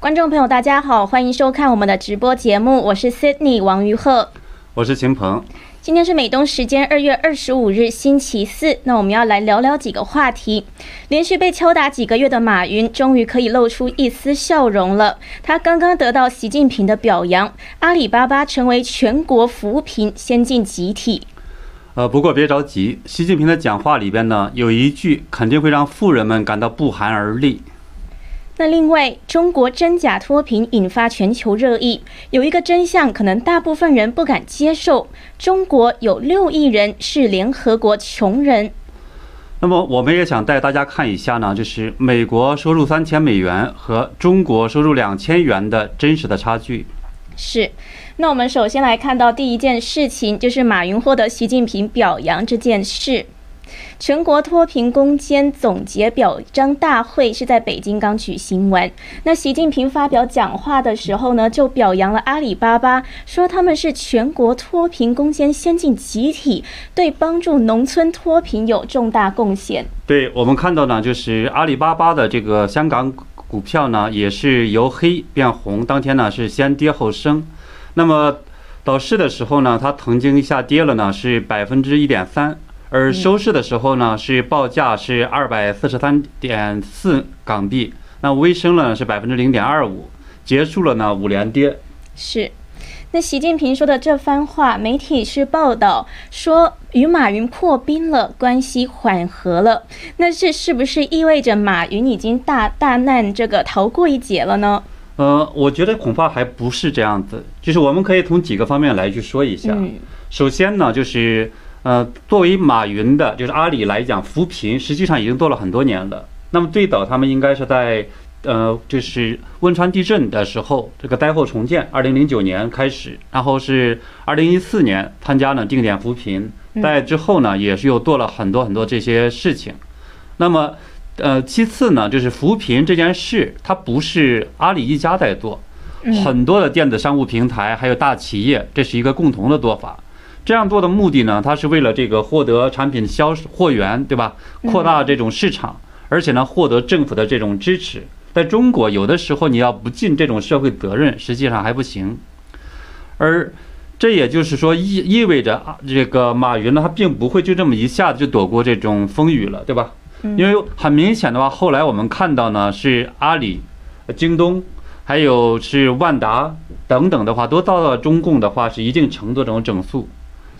观众朋友，大家好，欢迎收看我们的直播节目，我是 Sydney 王于鹤，我是秦鹏。今天是美东时间二月二十五日星期四，那我们要来聊聊几个话题。连续被敲打几个月的马云，终于可以露出一丝笑容了。他刚刚得到习近平的表扬，阿里巴巴成为全国扶贫先进集体。呃，不过别着急，习近平的讲话里边呢，有一句肯定会让富人们感到不寒而栗。那另外，中国真假脱贫引发全球热议。有一个真相，可能大部分人不敢接受：中国有六亿人是联合国穷人。那么，我们也想带大家看一下呢，就是美国收入三千美元和中国收入两千元的真实的差距。是。那我们首先来看到第一件事情，就是马云获得习近平表扬这件事。全国脱贫攻坚总结表彰大会是在北京刚举行完。那习近平发表讲话的时候呢，就表扬了阿里巴巴，说他们是全国脱贫攻坚先进集体，对帮助农村脱贫有重大贡献。对我们看到呢，就是阿里巴巴的这个香港股票呢，也是由黑变红，当天呢是先跌后升。那么倒市的时候呢，它曾经下跌了呢，是百分之一点三。而收市的时候呢，是报价是二百四十三点四港币，那微升了是百分之零点二五，结束了呢五连跌。是，那习近平说的这番话，媒体是报道说与马云破冰了，关系缓和了，那这是不是意味着马云已经大大难这个逃过一劫了呢？呃，我觉得恐怕还不是这样子，就是我们可以从几个方面来去说一下。首先呢，就是。呃，作为马云的，就是阿里来讲，扶贫实际上已经做了很多年了。那么最早他们应该是在，呃，就是汶川地震的时候，这个灾后重建，二零零九年开始，然后是二零一四年参加了定点扶贫，在之后呢，也是又做了很多很多这些事情。那么，呃，其次呢，就是扶贫这件事，它不是阿里一家在做，很多的电子商务平台还有大企业，这是一个共同的做法。这样做的目的呢，它是为了这个获得产品销货源，对吧？扩大这种市场，而且呢，获得政府的这种支持。在中国，有的时候你要不尽这种社会责任，实际上还不行。而这也就是说，意意味着啊，这个马云呢，他并不会就这么一下子就躲过这种风雨了，对吧？因为很明显的话，后来我们看到呢，是阿里、京东，还有是万达等等的话，都遭到中共的话是一定程度这种整肃。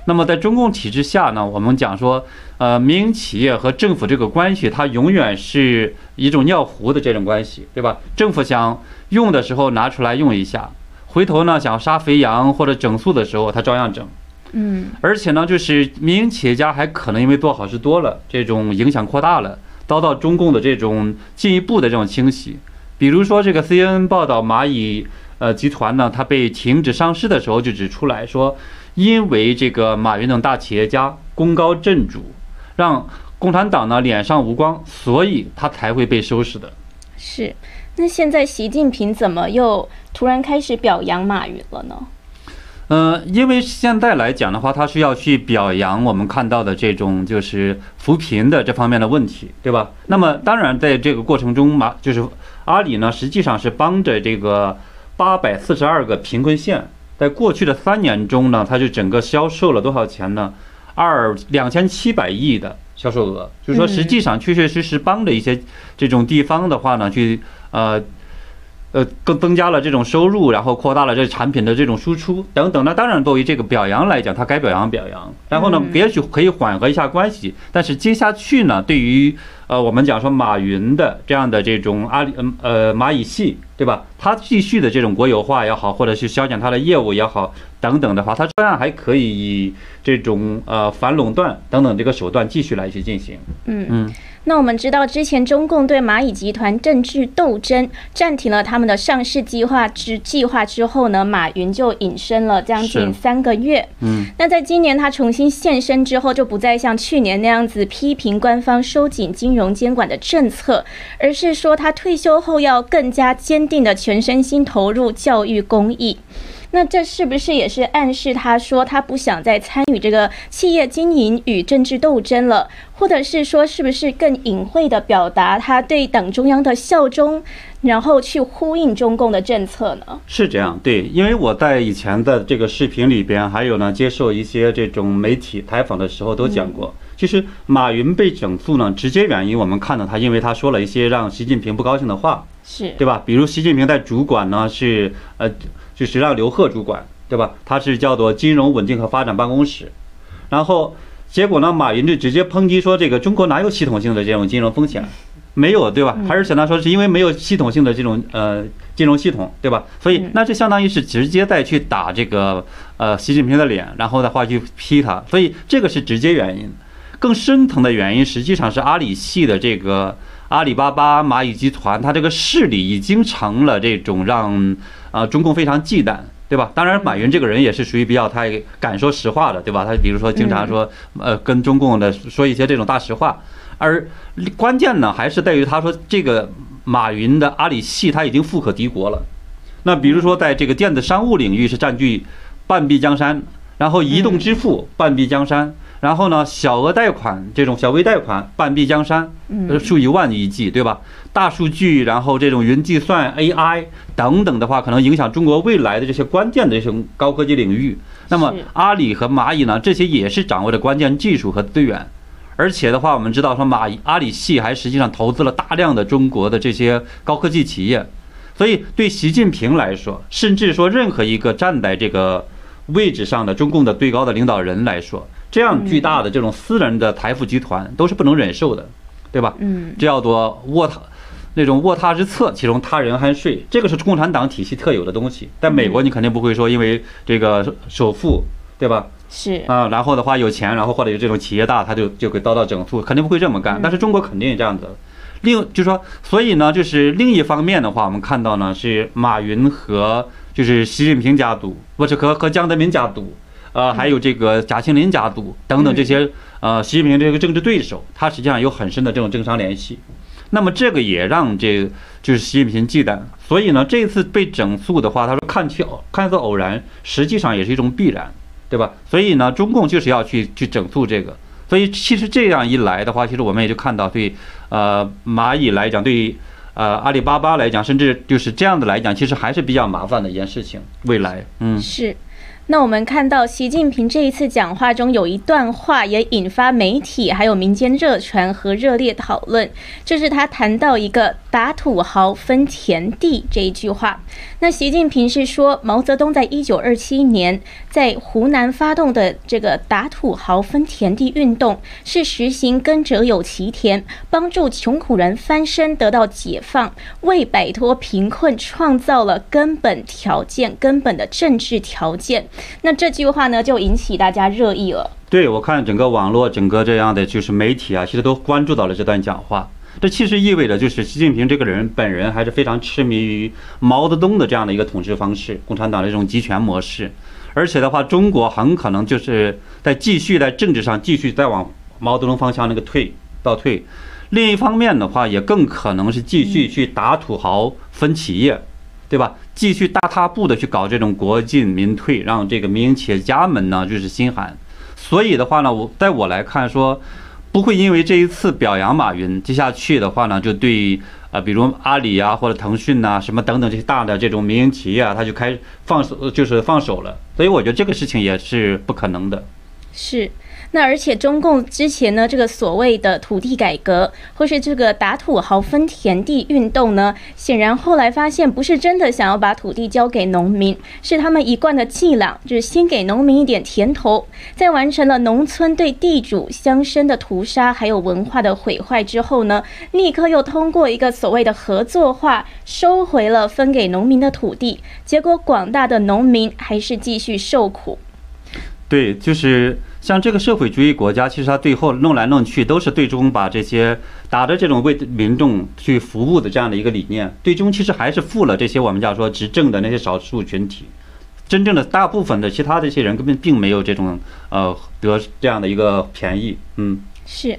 那么在中共体制下呢，我们讲说，呃，民营企业和政府这个关系，它永远是一种尿壶的这种关系，对吧？政府想用的时候拿出来用一下，回头呢想杀肥羊或者整肃的时候，它照样整。嗯。而且呢，就是民营企业家还可能因为做好事多了，这种影响扩大了，遭到中共的这种进一步的这种清洗。比如说这个 CNN 报道，蚂蚁呃集团呢，它被停止上市的时候就指出来说。因为这个马云等大企业家功高震主，让共产党呢脸上无光，所以他才会被收拾的。是，那现在习近平怎么又突然开始表扬马云了呢？嗯，因为现在来讲的话，他是要去表扬我们看到的这种就是扶贫的这方面的问题，对吧？那么当然在这个过程中，马就是阿里呢，实际上是帮着这个八百四十二个贫困县。在过去的三年中呢，它就整个销售了多少钱呢？二两千七百亿的销售额，就是说实际上确确实实帮着一些这种地方的话呢，去呃呃更增加了这种收入，然后扩大了这产品的这种输出等等。那当然作为这个表扬来讲，它该表扬表扬，然后呢也许可以缓和一下关系。但是接下去呢，对于呃我们讲说马云的这样的这种阿里嗯呃蚂蚁系。对吧？他继续的这种国有化也好，或者是削减他的业务也好，等等的话，他照样还可以以这种呃反垄断等等这个手段继续来去进行。嗯嗯。那我们知道，之前中共对蚂蚁集团政治斗争暂停了他们的上市计划之计划之后呢，马云就隐身了将近三个月。嗯，那在今年他重新现身之后，就不再像去年那样子批评官方收紧金融监管的政策，而是说他退休后要更加坚定的全身心投入教育公益。那这是不是也是暗示他说他不想再参与这个企业经营与政治斗争了，或者是说是不是更隐晦的表达他对党中央的效忠？然后去呼应中共的政策呢？是这样，对，因为我在以前的这个视频里边，还有呢接受一些这种媒体采访的时候都讲过，其实马云被整肃呢，直接原因我们看到他，因为他说了一些让习近平不高兴的话，是对吧？比如习近平在主管呢是呃，就是让刘贺主管，对吧？他是叫做金融稳定和发展办公室，然后结果呢，马云就直接抨击说这个中国哪有系统性的这种金融风险。没有对吧？还是想他说是因为没有系统性的这种呃金融系统对吧？所以那这相当于是直接再去打这个呃习近平的脸，然后的话去批他。所以这个是直接原因。更深层的原因实际上是阿里系的这个阿里巴巴、蚂蚁集团，它这个势力已经成了这种让啊中共非常忌惮，对吧？当然，马云这个人也是属于比较他敢说实话的，对吧？他比如说经常说呃跟中共的说一些这种大实话。而关键呢，还是在于他说这个马云的阿里系他已经富可敌国了。那比如说，在这个电子商务领域是占据半壁江山，然后移动支付半壁江山，然后呢，小额贷款这种小微贷款半壁江山，数以万亿计，对吧？大数据，然后这种云计算 AI 等等的话，可能影响中国未来的这些关键的这种高科技领域。那么阿里和蚂蚁呢，这些也是掌握着关键技术和资源。而且的话，我们知道说蚂蚁阿里系还实际上投资了大量的中国的这些高科技企业，所以对习近平来说，甚至说任何一个站在这个位置上的中共的最高的领导人来说，这样巨大的这种私人的财富集团都是不能忍受的，对吧？嗯，这叫做卧榻那种卧榻之侧，其中他人酣睡，这个是共产党体系特有的东西。在美国，你肯定不会说因为这个首富，对吧？是啊，然后的话有钱，然后或者有这种企业大，他就就给遭到整肃，肯定不会这么干。但是中国肯定这样子。另就是说，所以呢，就是另一方面的话，我们看到呢是马云和就是习近平家族，不是和和江泽民家族，呃，还有这个贾庆林家族等等这些呃习近平这个政治对手，他实际上有很深的这种政商联系。那么这个也让这就是习近平忌惮。所以呢，这次被整肃的话，他说看起看似偶然，实际上也是一种必然。对吧？所以呢，中共就是要去去整肃这个。所以其实这样一来的话，其实我们也就看到，对呃蚂蚁来讲，对呃阿里巴巴来讲，甚至就是这样的来讲，其实还是比较麻烦的一件事情。未来，嗯，是。那我们看到习近平这一次讲话中有一段话，也引发媒体还有民间热传和热烈讨论，就是他谈到一个“打土豪分田地”这一句话。那习近平是说，毛泽东在一九二七年在湖南发动的这个“打土豪分田地”运动，是实行耕者有其田，帮助穷苦人翻身得到解放，为摆脱贫困创造了根本条件、根本的政治条件。那这句话呢，就引起大家热议了。对，我看整个网络、整个这样的就是媒体啊，其实都关注到了这段讲话。这其实意味着，就是习近平这个人本人还是非常痴迷于毛泽东的这样的一个统治方式，共产党的这种集权模式。而且的话，中国很可能就是在继续在政治上继续再往毛泽东方向那个退倒退。另一方面的话，也更可能是继续去打土豪分企业。对吧？继续大踏步的去搞这种国进民退，让这个民营企业家们呢就是心寒。所以的话呢，我在我来看说，不会因为这一次表扬马云，接下去的话呢，就对啊，比如阿里啊或者腾讯呐什么等等这些大的这种民营企业啊，他就开放手就是放手了。所以我觉得这个事情也是不可能的。是。那而且中共之前呢，这个所谓的土地改革，或是这个打土豪分田地运动呢，显然后来发现不是真的想要把土地交给农民，是他们一贯的伎俩，就是先给农民一点甜头，在完成了农村对地主乡绅的屠杀，还有文化的毁坏之后呢，立刻又通过一个所谓的合作化，收回了分给农民的土地，结果广大的农民还是继续受苦。对，就是。像这个社会主义国家，其实它最后弄来弄去，都是最终把这些打着这种为民众去服务的这样的一个理念，最终其实还是负了这些我们叫说执政的那些少数群体，真正的大部分的其他这些人根本并没有这种呃得这样的一个便宜，嗯，是。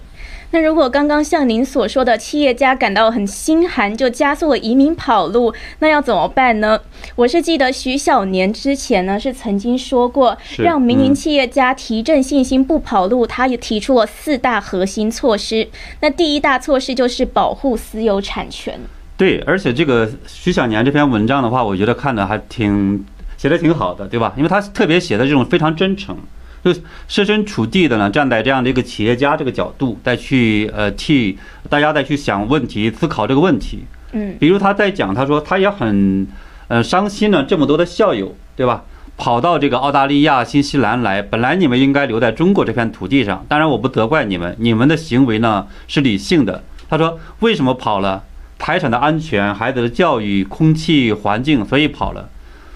那如果刚刚像您所说的，企业家感到很心寒，就加速了移民跑路，那要怎么办呢？我是记得徐小年之前呢是曾经说过，让民营企业家提振信心不跑路，他也提出了四大核心措施。那第一大措施就是保护私有产权。对，而且这个徐小年这篇文章的话，我觉得看的还挺写的挺好的，对吧？因为他特别写的这种非常真诚，就设身处地的呢，站在这样的一个企业家这个角度，再去呃替大家再去想问题、思考这个问题。嗯，比如他在讲，他说他也很呃伤心呢，这么多的校友，对吧？跑到这个澳大利亚、新西兰来，本来你们应该留在中国这片土地上。当然，我不责怪你们，你们的行为呢是理性的。他说为什么跑了？财产的安全、孩子的教育、空气环境，所以跑了。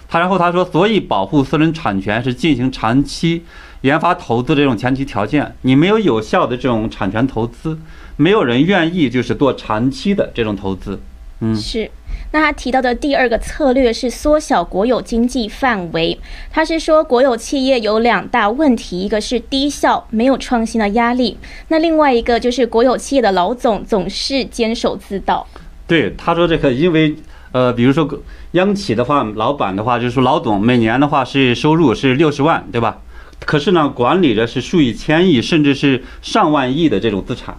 他然后他说，所以保护私人产权是进行长期研发投资这种前提条件。你没有有效的这种产权投资，没有人愿意就是做长期的这种投资。嗯，是。那他提到的第二个策略是缩小国有经济范围。他是说，国有企业有两大问题，一个是低效、没有创新的压力；那另外一个就是国有企业的老总总是坚守自盗。对，他说这个，因为呃，比如说央企的话，老板的话就是说老总每年的话是收入是六十万，对吧？可是呢，管理着是数以千亿，甚至是上万亿的这种资产。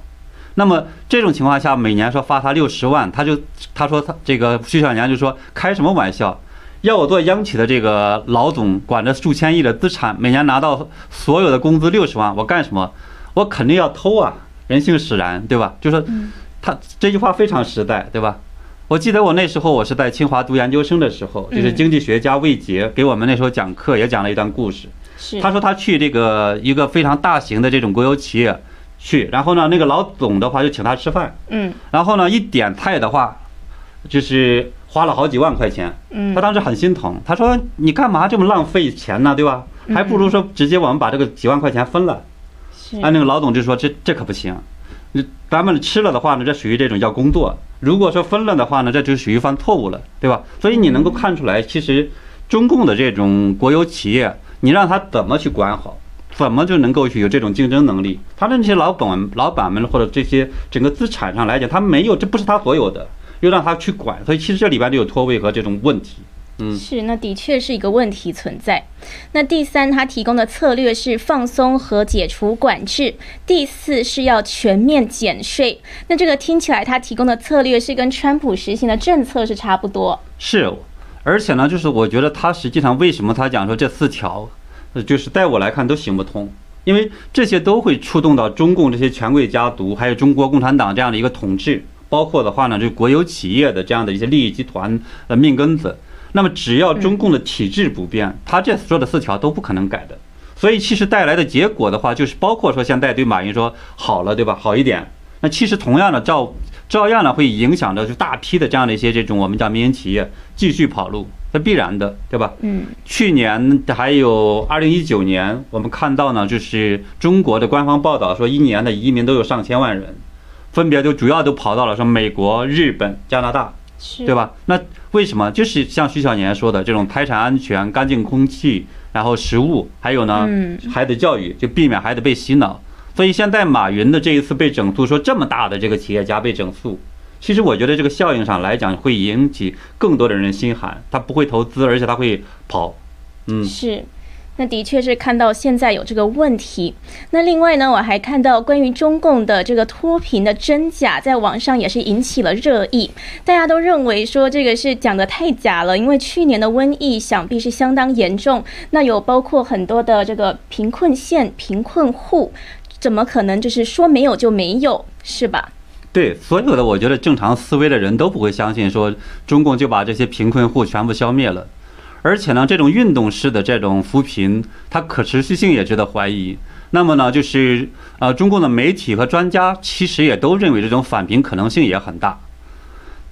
那么这种情况下，每年说发他六十万，他就他说他这个徐小年就说开什么玩笑？要我做央企的这个老总，管着数千亿的资产，每年拿到所有的工资六十万，我干什么？我肯定要偷啊！人性使然，对吧？就说。他这句话非常实在，对吧？我记得我那时候我是在清华读研究生的时候，就是经济学家魏杰给我们那时候讲课，也讲了一段故事。是他说他去这个一个非常大型的这种国有企业去，然后呢，那个老总的话就请他吃饭，嗯，然后呢一点菜的话，就是花了好几万块钱，嗯，他当时很心疼，他说你干嘛这么浪费钱呢，对吧？还不如说直接我们把这个几万块钱分了。是，啊，那个老总就说这这可不行。咱们吃了的话呢，这属于这种叫工作；如果说分了的话呢，这就属于犯错误了，对吧？所以你能够看出来，其实中共的这种国有企业，你让他怎么去管好，怎么就能够去有这种竞争能力？他的那些老板、老板们或者这些整个资产上来讲，他没有，这不是他所有的，又让他去管，所以其实这里边就有脱位和这种问题。嗯，是，那的确是一个问题存在。那第三，他提供的策略是放松和解除管制；第四是要全面减税。那这个听起来，他提供的策略是跟川普实行的政策是差不多。是，而且呢，就是我觉得他实际上为什么他讲说这四条，就是在我来看都行不通，因为这些都会触动到中共这些权贵家族，还有中国共产党这样的一个统治，包括的话呢，就国有企业的这样的一些利益集团的命根子。那么只要中共的体制不变，他这说的四条都不可能改的。所以其实带来的结果的话，就是包括说现在对马云说好了，对吧？好一点。那其实同样的照照样呢会影响着就大批的这样的一些这种我们叫民营企业继续跑路，那必然的，对吧？嗯。去年还有二零一九年，我们看到呢，就是中国的官方报道说，一年的移民都有上千万人，分别就主要都跑到了说美国、日本、加拿大。对吧？那为什么就是像徐小年说的这种财产安全、干净空气，然后食物，还有呢，孩子教育，就避免孩子被洗脑。所以现在马云的这一次被整肃，说这么大的这个企业家被整肃，其实我觉得这个效应上来讲，会引起更多的人心寒，他不会投资，而且他会跑。嗯，是。那的确是看到现在有这个问题。那另外呢，我还看到关于中共的这个脱贫的真假，在网上也是引起了热议。大家都认为说这个是讲的太假了，因为去年的瘟疫想必是相当严重。那有包括很多的这个贫困县、贫困户，怎么可能就是说没有就没有，是吧？对，所有的我觉得正常思维的人都不会相信说中共就把这些贫困户全部消灭了。而且呢，这种运动式的这种扶贫，它可持续性也值得怀疑。那么呢，就是呃，中共的媒体和专家其实也都认为这种返贫可能性也很大。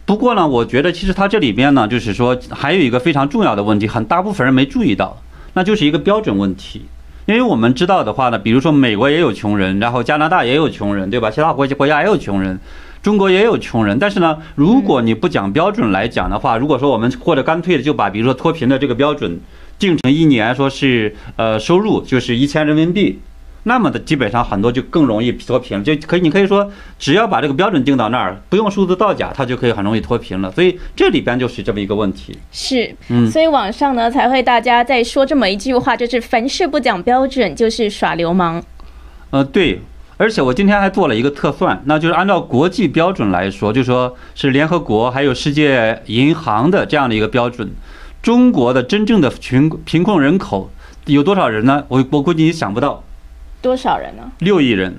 不过呢，我觉得其实它这里边呢，就是说还有一个非常重要的问题，很大部分人没注意到，那就是一个标准问题。因为我们知道的话呢，比如说美国也有穷人，然后加拿大也有穷人，对吧？其他国家国家也有穷人。中国也有穷人，但是呢，如果你不讲标准来讲的话，如果说我们或者干脆的就把比如说脱贫的这个标准定成一年说是呃收入就是一千人民币，那么的基本上很多就更容易脱贫了，就可以你可以说只要把这个标准定到那儿，不用数字造假，它就可以很容易脱贫了。所以这里边就是这么一个问题。是，嗯，所以网上呢才会大家在说这么一句话，就是凡事不讲标准就是耍流氓。呃，对。而且我今天还做了一个测算，那就是按照国际标准来说，就说是联合国还有世界银行的这样的一个标准，中国的真正的群贫困人口有多少人呢？我我估计你想不到，多少人呢？六亿人。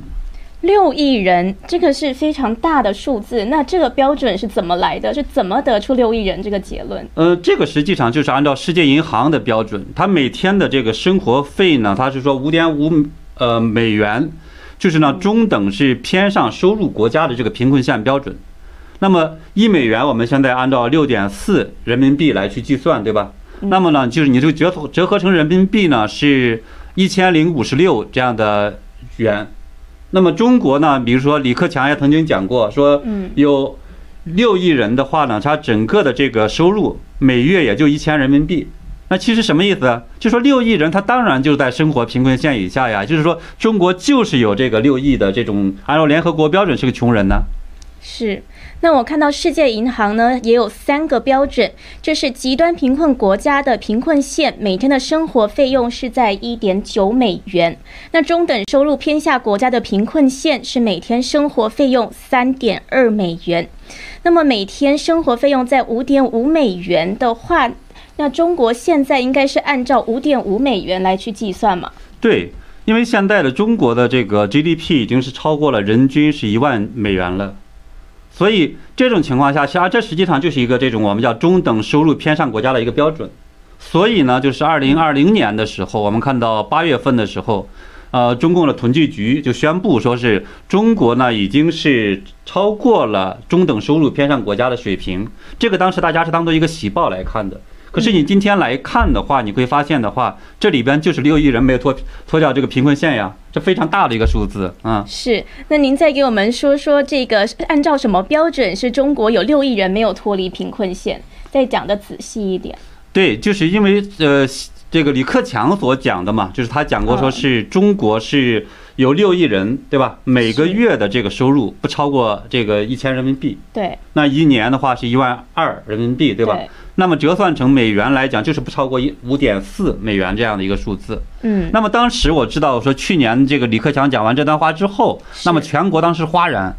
六亿人，这个是非常大的数字。那这个标准是怎么来的？是怎么得出六亿人这个结论？呃，这个实际上就是按照世界银行的标准，它每天的这个生活费呢，它是说五点五呃美元，就是呢中等是偏上收入国家的这个贫困线标准。那么一美元，我们现在按照六点四人民币来去计算，对吧？那么呢，就是你这个折折合成人民币呢，是一千零五十六这样的元。那么中国呢？比如说李克强也曾经讲过，说有六亿人的话呢，他整个的这个收入每月也就一千人民币。那其实什么意思？就说六亿人他当然就在生活贫困线以下呀。就是说中国就是有这个六亿的这种按照联合国标准是个穷人呢。是。那我看到世界银行呢也有三个标准，就是极端贫困国家的贫困线每天的生活费用是在一点九美元，那中等收入偏下国家的贫困线是每天生活费用三点二美元。那么每天生活费用在五点五美元的话，那中国现在应该是按照五点五美元来去计算嘛？对，因为现在的中国的这个 GDP 已经是超过了人均是一万美元了。所以这种情况下，其实这实际上就是一个这种我们叫中等收入偏上国家的一个标准。所以呢，就是二零二零年的时候，我们看到八月份的时候，呃，中共的统计局就宣布说是中国呢已经是超过了中等收入偏上国家的水平。这个当时大家是当做一个喜报来看的。可是你今天来看的话，你会发现的话，这里边就是六亿人没有脱脱掉这个贫困线呀，这非常大的一个数字啊。是，那您再给我们说说这个按照什么标准是中国有六亿人没有脱离贫困线？再讲的仔细一点。对，就是因为呃，这个李克强所讲的嘛，就是他讲过说是中国是有六亿人，对吧？每个月的这个收入不超过这个一千人民币。对。那一年的话是一万二人民币，对吧？那么折算成美元来讲，就是不超过一五点四美元这样的一个数字。嗯。那么当时我知道，说去年这个李克强讲完这段话之后，那么全国当时哗然。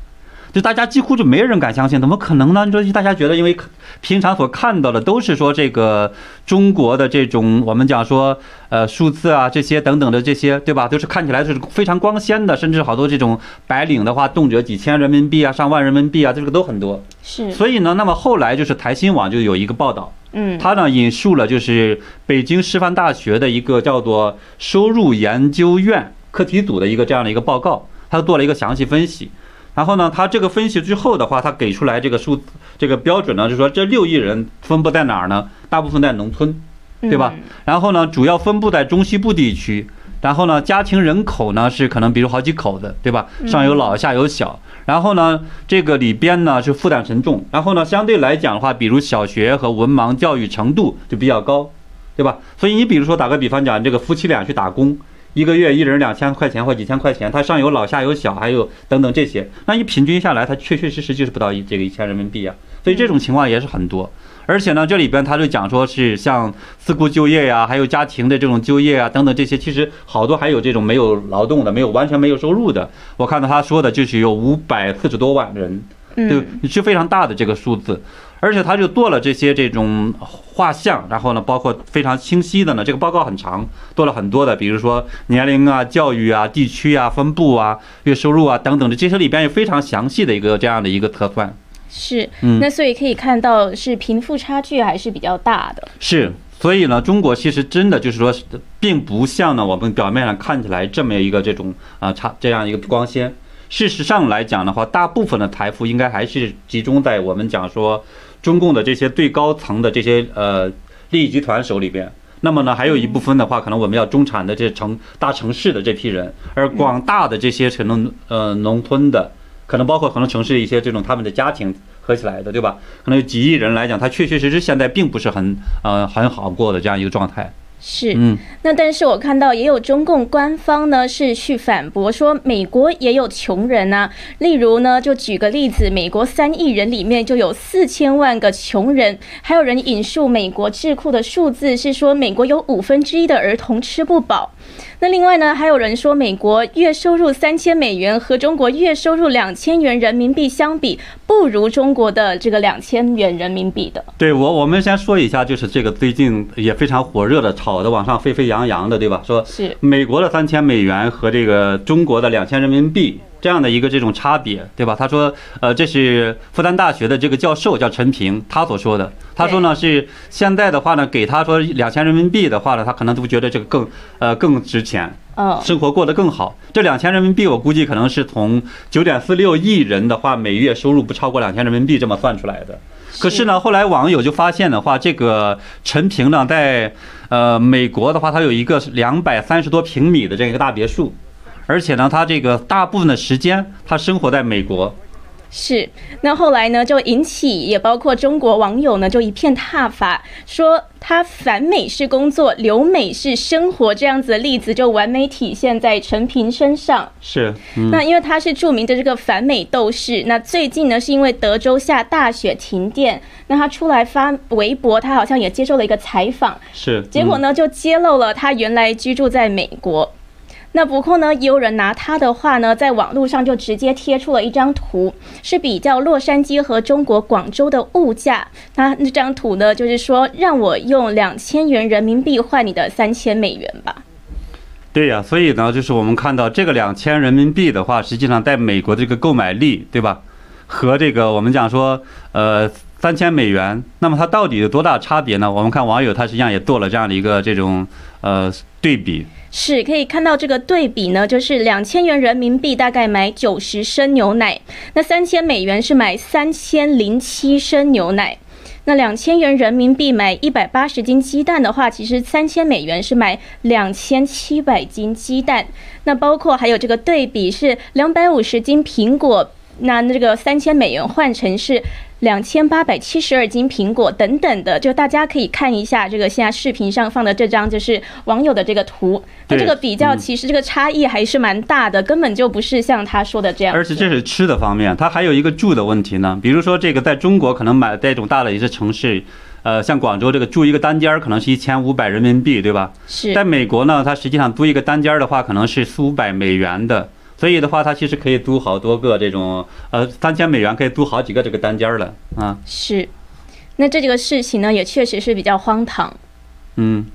就大家几乎就没人敢相信，怎么可能呢？你说大家觉得，因为平常所看到的都是说这个中国的这种我们讲说呃数字啊这些等等的这些，对吧？都是看起来是非常光鲜的，甚至好多这种白领的话，动辄几千人民币啊，上万人民币啊，这个都很多。是。所以呢，那么后来就是台新网就有一个报道，嗯，他呢引述了就是北京师范大学的一个叫做收入研究院课题组的一个这样的一个报告，他做了一个详细分析。然后呢，他这个分析之后的话，他给出来这个数这个标准呢，就是说这六亿人分布在哪儿呢？大部分在农村，对吧？然后呢，主要分布在中西部地区。然后呢，家庭人口呢是可能比如好几口子，对吧？上有老下有小。然后呢，这个里边呢是负担沉重。然后呢，相对来讲的话，比如小学和文盲教育程度就比较高，对吧？所以你比如说打个比方讲，这个夫妻俩去打工。一个月一人两千块钱或几千块钱，他上有老下有小，还有等等这些，那一平均下来，他确确实实就是不到一这个一千人民币啊。所以这种情况也是很多。而且呢，这里边他就讲说是像自雇就业呀，还有家庭的这种就业啊等等这些，其实好多还有这种没有劳动的，没有完全没有收入的。我看到他说的就是有五百四十多万人，对，是非常大的这个数字。而且他就做了这些这种画像，然后呢，包括非常清晰的呢，这个报告很长，做了很多的，比如说年龄啊、教育啊、地区啊、分布啊、月收入啊等等的，这些里边有非常详细的一个这样的一个测算。是，那所以可以看到是贫富差距还是比较大的。是，所以呢，中国其实真的就是说，并不像呢我们表面上看起来这么一个这种啊差这样一个光鲜。事实上来讲的话，大部分的财富应该还是集中在我们讲说。中共的这些最高层的这些呃利益集团手里边，那么呢，还有一部分的话，可能我们要中产的这城大城市的这批人，而广大的这些可能呃农村的，可能包括很多城市一些这种他们的家庭合起来的，对吧？可能有几亿人来讲，他确确实实现在并不是很呃很好过的这样一个状态。是，嗯，那但是我看到也有中共官方呢是去反驳说，美国也有穷人呐。例如呢，就举个例子，美国三亿人里面就有四千万个穷人，还有人引述美国智库的数字是说，美国有五分之一的儿童吃不饱。那另外呢，还有人说，美国月收入三千美元和中国月收入两千元人民币相比，不如中国的这个两千元人民币的。对我，我们先说一下，就是这个最近也非常火热的，炒的网上沸沸扬扬的，对吧？说是美国的三千美元和这个中国的两千人民币。这样的一个这种差别，对吧？他说，呃，这是复旦大学的这个教授叫陈平，他所说的。他说呢，是现在的话呢，给他说两千人民币的话呢，他可能都觉得这个更呃更值钱，生活过得更好。这两千人民币，我估计可能是从九点四六亿人的话，每月收入不超过两千人民币这么算出来的。可是呢，后来网友就发现的话，这个陈平呢，在呃美国的话，他有一个两百三十多平米的这样一个大别墅。而且呢，他这个大部分的时间，他生活在美国。是，那后来呢，就引起也包括中国网友呢，就一片挞伐，说他反美式工作，留美式生活这样子的例子，就完美体现在陈平身上。是，那因为他是著名的这个反美斗士，那最近呢，是因为德州下大雪停电，那他出来发微博，他好像也接受了一个采访，是，结果呢，就揭露了他原来居住在美国。那不过呢，也有人拿他的话呢，在网络上就直接贴出了一张图，是比较洛杉矶和中国广州的物价。那那张图呢，就是说让我用两千元人民币换你的三千美元吧。对呀，所以呢，就是我们看到这个两千人民币的话，实际上在美国的这个购买力，对吧？和这个我们讲说，呃，三千美元，那么它到底有多大差别呢？我们看网友他实际上也做了这样的一个这种呃对比。是可以看到这个对比呢，就是两千元人民币大概买九十升牛奶，那三千美元是买三千零七升牛奶。那两千元人民币买一百八十斤鸡蛋的话，其实三千美元是买两千七百斤鸡蛋。那包括还有这个对比是两百五十斤苹果，那那这个三千美元换成是。两千八百七十二斤苹果等等的，就大家可以看一下这个现在视频上放的这张，就是网友的这个图。那这个比较其实这个差异还是蛮大的，根本就不是像他说的这样。而且这是吃的方面，它还有一个住的问题呢。比如说这个在中国可能买这种大的一些城市，呃，像广州这个住一个单间儿可能是一千五百人民币，对吧？是在美国呢，它实际上租一个单间儿的话，可能是四五百美元的。所以的话，它其实可以租好多个这种，呃，三千美元可以租好几个这个单间了啊。是，那这几个事情呢，也确实是比较荒唐。嗯，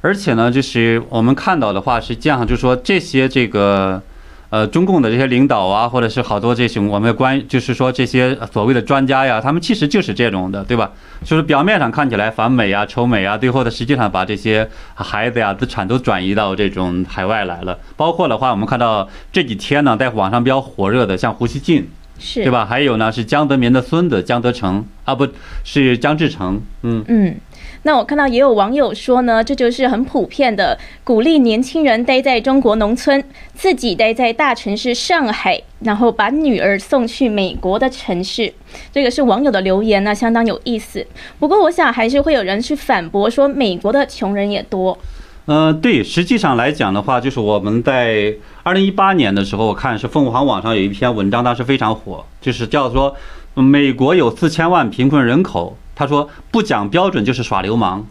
而且呢，就是我们看到的话实际上，就是说这些这个。呃，中共的这些领导啊，或者是好多这种我们关，就是说这些所谓的专家呀，他们其实就是这种的，对吧？就是表面上看起来反美啊、仇美啊，最后的实际上把这些孩子呀、资产都转移到这种海外来了。包括的话，我们看到这几天呢，在网上比较火热的，像胡锡进，是对吧？还有呢，是江泽民的孙子江泽成啊，不是江志成，嗯嗯。那我看到也有网友说呢，这就是很普遍的，鼓励年轻人待在中国农村，自己待在大城市上海，然后把女儿送去美国的城市。这个是网友的留言呢，相当有意思。不过我想还是会有人去反驳说，美国的穷人也多。嗯，对，实际上来讲的话，就是我们在二零一八年的时候，我看是凤凰网上有一篇文章，当时非常火，就是叫做美国有四千万贫困人口。他说不讲标准就是耍流氓，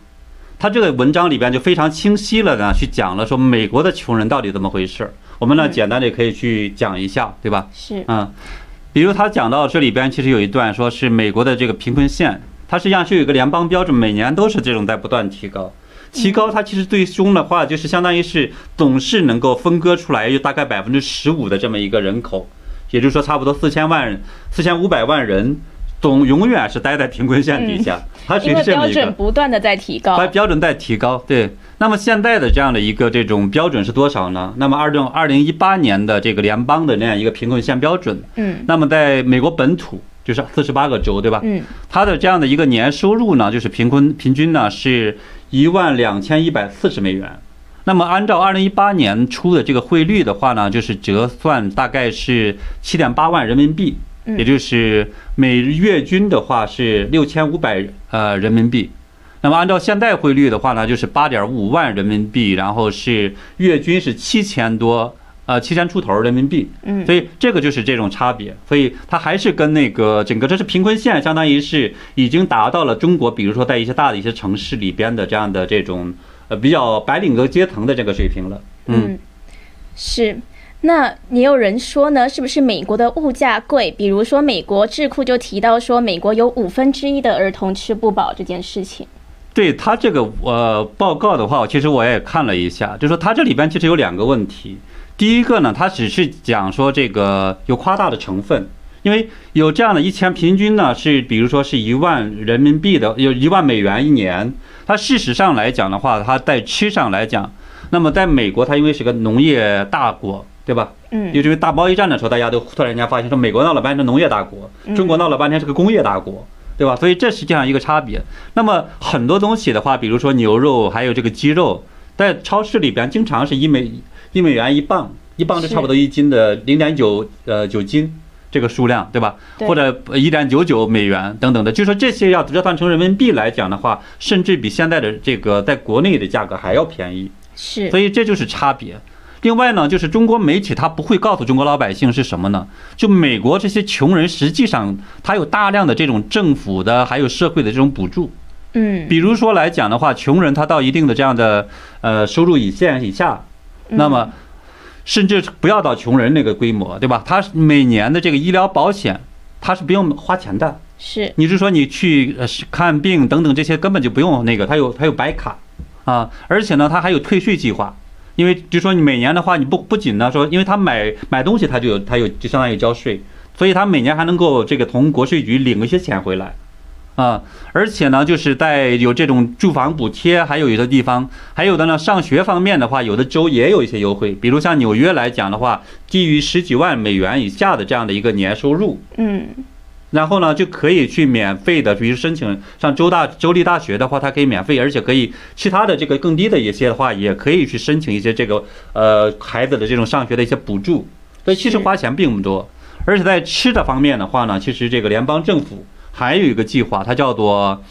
他这个文章里边就非常清晰了呢，去讲了说美国的穷人到底怎么回事。我们呢简单的可以去讲一下，对吧？是，嗯，比如他讲到这里边其实有一段说是美国的这个贫困线，它实际上是有一个联邦标准，每年都是这种在不断提高，提高它其实最终的话就是相当于是总是能够分割出来有大概百分之十五的这么一个人口，也就是说差不多四千万四千五百万人。总永远是待在贫困线底下，它因为标准不断的在提高，标准在提高。对，那么现在的这样的一个这种标准是多少呢？那么二零二零一八年的这个联邦的那样一个贫困线标准，嗯，那么在美国本土就是四十八个州，对吧？嗯，它的这样的一个年收入呢，就是贫困平均呢是一万两千一百四十美元。那么按照二零一八年初的这个汇率的话呢，就是折算大概是七点八万人民币。也就是每月均的话是六千五百呃人民币，那么按照现在汇率的话呢，就是八点五万人民币，然后是月均是七千多，呃，七千出头人民币。嗯，所以这个就是这种差别，所以它还是跟那个整个这是贫困线，相当于是已经达到了中国，比如说在一些大的一些城市里边的这样的这种呃比较白领的阶层的这个水平了。嗯，是。那也有人说呢，是不是美国的物价贵？比如说美国智库就提到说，美国有五分之一的儿童吃不饱这件事情。对他这个呃报告的话，其实我也看了一下，就说它这里边其实有两个问题。第一个呢，它只是讲说这个有夸大的成分，因为有这样的一千平均呢是比如说是一万人民币的，有一万美元一年。它事实上来讲的话，它在吃上来讲，那么在美国它因为是个农业大国，对吧？嗯。因为大贸易战的时候，大家都突然间发现说，美国闹了半天是农业大国，中国闹了半天是个工业大国。对吧？所以这实际上一个差别。那么很多东西的话，比如说牛肉，还有这个鸡肉，在超市里边经常是一美一美元一磅，一磅是差不多一斤的零点九呃九斤这个数量，对吧？或者一点九九美元等等的，就说这些要折算成人民币来讲的话，甚至比现在的这个在国内的价格还要便宜。是。所以这就是差别。另外呢，就是中国媒体他不会告诉中国老百姓是什么呢？就美国这些穷人，实际上他有大量的这种政府的还有社会的这种补助。嗯，比如说来讲的话，穷人他到一定的这样的呃收入以线以下，那么甚至不要到穷人那个规模，对吧？他每年的这个医疗保险他是不用花钱的。是，你是说你去看病等等这些根本就不用那个，他有他有白卡啊，而且呢，他还有退税计划。因为就说你每年的话，你不不仅呢说，因为他买买东西他就有他有就相当于交税，所以他每年还能够这个从国税局领一些钱回来，啊，而且呢就是在有这种住房补贴，还有有的地方，还有的呢上学方面的话，有的州也有一些优惠，比如像纽约来讲的话，基于十几万美元以下的这样的一个年收入，嗯。然后呢，就可以去免费的，比如申请上州大州立大学的话，它可以免费，而且可以其他的这个更低的一些的话，也可以去申请一些这个呃孩子的这种上学的一些补助。所以其实花钱并不多，而且在吃的方面的话呢，其实这个联邦政府还有一个计划，它叫做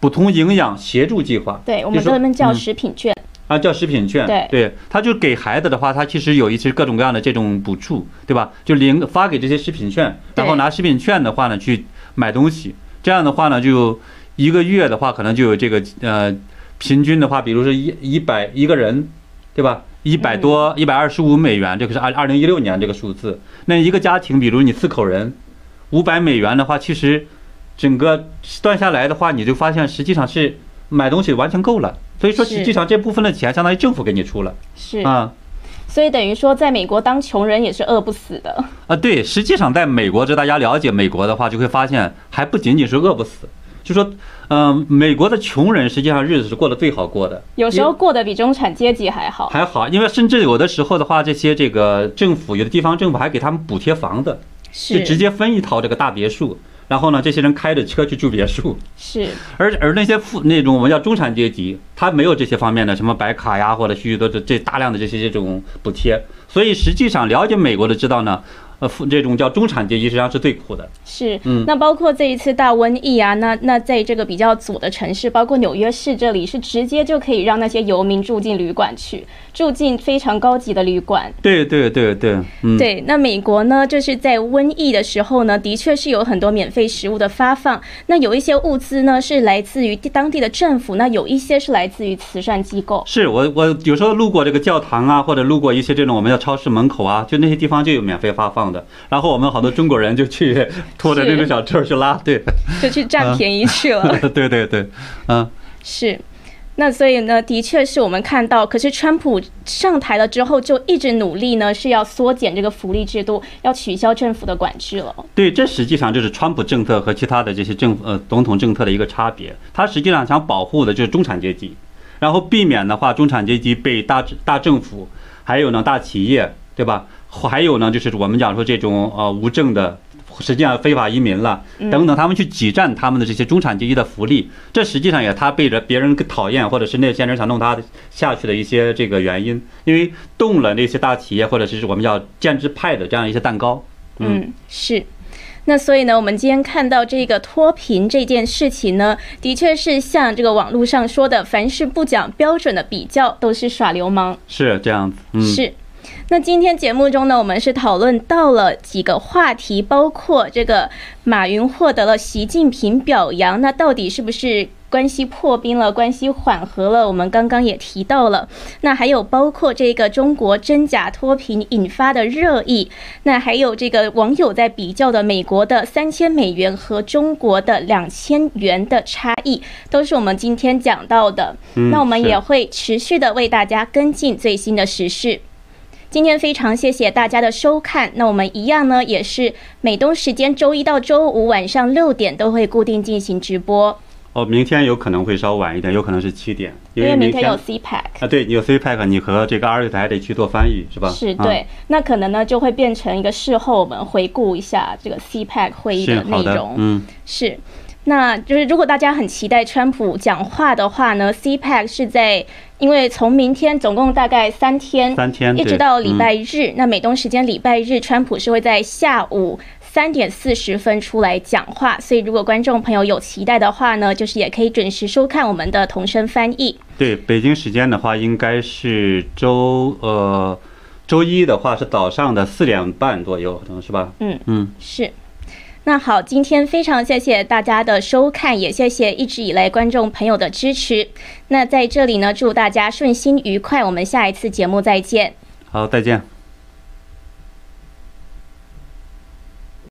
补充营养协助计划。对，我们专门叫食品券。啊，叫食品券，对对，他就给孩子的话，他其实有一些各种各样的这种补助，对吧？就零发给这些食品券，然后拿食品券的话呢去买东西，这样的话呢，就一个月的话可能就有这个呃平均的话，比如说一一百一个人，对吧？一百多一百二十五美元，这个是二二零一六年这个数字。那一个家庭，比如你四口人，五百美元的话，其实整个算下来的话，你就发现实际上是买东西完全够了。所以说，实际上这部分的钱相当于政府给你出了，是。啊，所以等于说，在美国当穷人也是饿不死的。啊。对，实际上在美国，这大家了解美国的话，就会发现还不仅仅是饿不死，就说，嗯，美国的穷人实际上日子是过得最好过的，有时候过得比中产阶级还好，还好，因为甚至有的时候的话，这些这个政府有的地方政府还给他们补贴房子，是。直接分一套这个大别墅。然后呢，这些人开着车去住别墅，是。而而那些富那种我们叫中产阶级，他没有这些方面的什么白卡呀，或者许许多多这大量的这些这种补贴，所以实际上了解美国的知道呢。呃，这种叫中产阶级实际上是最苦的。是，嗯，那包括这一次大瘟疫啊，那那在这个比较左的城市，包括纽约市这里，是直接就可以让那些游民住进旅馆去，住进非常高级的旅馆。对对对对，嗯，对。那美国呢，就是在瘟疫的时候呢，的确是有很多免费食物的发放。那有一些物资呢是来自于当地的政府，那有一些是来自于慈善机构。是我我有时候路过这个教堂啊，或者路过一些这种我们叫超市门口啊，就那些地方就有免费发放。的，然后我们好多中国人就去 拖着这个小车去拉，对，就去占便宜去了。对对对，嗯，是。那所以呢，的确是我们看到，可是川普上台了之后，就一直努力呢，是要缩减这个福利制度，要取消政府的管制了。对，这实际上就是川普政策和其他的这些政呃总统政策的一个差别。他实际上想保护的就是中产阶级，然后避免的话，中产阶级被大大政府还有呢大企业，对吧？还有呢，就是我们讲说这种呃无证的，实际上非法移民了等等，他们去挤占他们的这些中产阶级的福利，这实际上也他背着别人讨厌，或者是那些人想弄他下去的一些这个原因，因为动了那些大企业或者是我们叫建制派的这样一些蛋糕。嗯，是。那所以呢，我们今天看到这个脱贫这件事情呢，的确是像这个网络上说的，凡是不讲标准的比较，都是耍流氓。是这样子，嗯，是。那今天节目中呢，我们是讨论到了几个话题，包括这个马云获得了习近平表扬，那到底是不是？关系破冰了，关系缓和了。我们刚刚也提到了，那还有包括这个中国真假脱贫引发的热议，那还有这个网友在比较的美国的三千美元和中国的两千元的差异，都是我们今天讲到的。那我们也会持续的为大家跟进最新的时事。今天非常谢谢大家的收看。那我们一样呢，也是美东时间周一到周五晚上六点都会固定进行直播。哦，明天有可能会稍晚一点，有可能是七点，因为明天有 CPAC 啊，对，你有 CPAC，你和这个二月台得去做翻译，是吧？是对，那可能呢就会变成一个事后我们回顾一下这个 CPAC 会议的内容，嗯，是，那就是如果大家很期待川普讲话的话呢，CPAC 是在，因为从明天总共大概三天，三天，一直到礼拜日，那美东时间礼拜日，川普是会在下午。三点四十分出来讲话，所以如果观众朋友有期待的话呢，就是也可以准时收看我们的同声翻译。对，北京时间的话，应该是周呃周一的话是早上的四点半左右，可能是吧？嗯嗯，是。那好，今天非常谢谢大家的收看，也谢谢一直以来观众朋友的支持。那在这里呢，祝大家顺心愉快，我们下一次节目再见。好，再见。